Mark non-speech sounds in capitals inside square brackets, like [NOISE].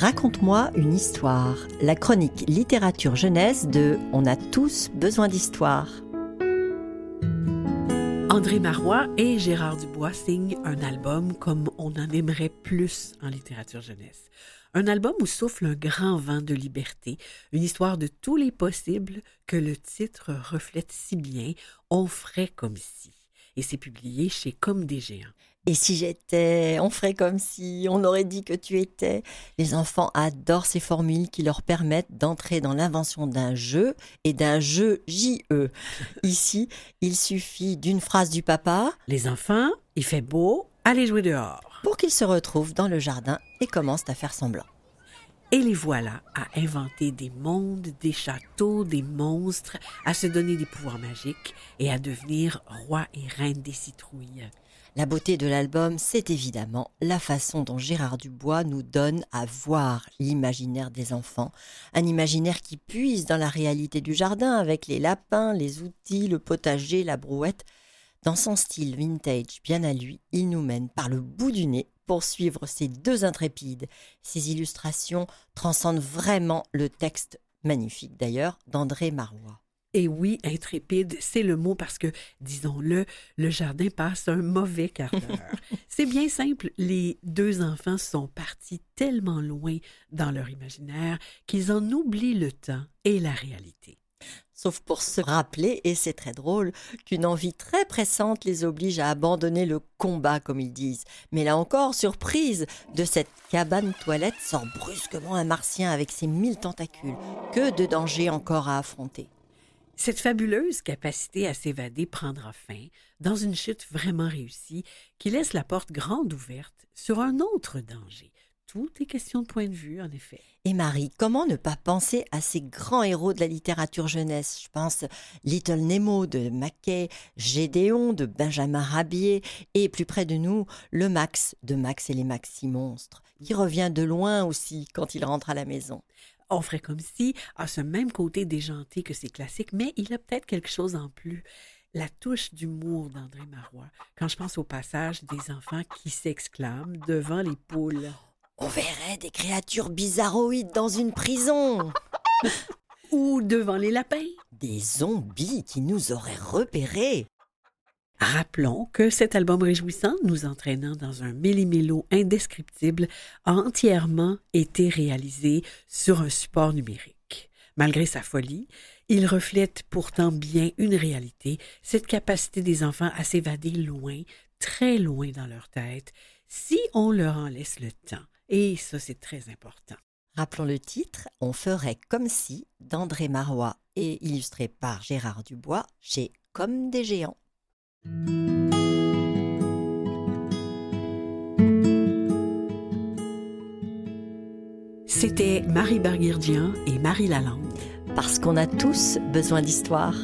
Raconte-moi une histoire, la chronique littérature jeunesse de On a tous besoin d'histoire. André Marois et Gérard Dubois signent un album comme on en aimerait plus en littérature jeunesse. Un album où souffle un grand vent de liberté, une histoire de tous les possibles que le titre reflète si bien, On ferait comme si. Et c'est publié chez Comme des géants. Et si j'étais, on ferait comme si on aurait dit que tu étais. Les enfants adorent ces formules qui leur permettent d'entrer dans l'invention d'un jeu et d'un jeu JE. Ici, il suffit d'une phrase du papa. Les enfants, il fait beau, allez jouer dehors. Pour qu'ils se retrouvent dans le jardin et commencent à faire semblant. Et les voilà à inventer des mondes, des châteaux, des monstres, à se donner des pouvoirs magiques et à devenir roi et reine des citrouilles. La beauté de l'album, c'est évidemment la façon dont Gérard Dubois nous donne à voir l'imaginaire des enfants, un imaginaire qui puise dans la réalité du jardin avec les lapins, les outils, le potager, la brouette. Dans son style vintage bien à lui, il nous mène par le bout du nez pour suivre ces deux intrépides. Ces illustrations transcendent vraiment le texte magnifique d'ailleurs d'André Marois. Et oui, intrépide, c'est le mot parce que, disons-le, le jardin passe un mauvais quart d'heure. [LAUGHS] c'est bien simple, les deux enfants sont partis tellement loin dans leur imaginaire qu'ils en oublient le temps et la réalité. Sauf pour se rappeler, et c'est très drôle, qu'une envie très pressante les oblige à abandonner le combat, comme ils disent. Mais là encore, surprise, de cette cabane toilette sort brusquement un martien avec ses mille tentacules. Que de dangers encore à affronter. Cette fabuleuse capacité à s'évader prendra fin dans une chute vraiment réussie qui laisse la porte grande ouverte sur un autre danger. Tout est question de point de vue, en effet. Et Marie, comment ne pas penser à ces grands héros de la littérature jeunesse? Je pense Little Nemo de Mackay, Gédéon de Benjamin Rabier, et plus près de nous, le Max de Max et les Maxi Monstres, qui revient de loin aussi quand il rentre à la maison on ferait comme si, à ce même côté déjanté que c'est classique, mais il a peut-être quelque chose en plus. La touche d'humour d'André Marois, quand je pense au passage des enfants qui s'exclament devant les poules. On verrait des créatures bizarroïdes dans une prison. [LAUGHS] Ou devant les lapins. Des zombies qui nous auraient repérés. Rappelons que cet album réjouissant, nous entraînant dans un méli-mélo indescriptible, a entièrement été réalisé sur un support numérique. Malgré sa folie, il reflète pourtant bien une réalité, cette capacité des enfants à s'évader loin, très loin dans leur tête, si on leur en laisse le temps. Et ça, c'est très important. Rappelons le titre, On ferait comme si, d'André Marois et illustré par Gérard Dubois chez Comme des géants. C'était Marie Berguirdian et Marie Lalande. Parce qu'on a tous besoin d'histoire.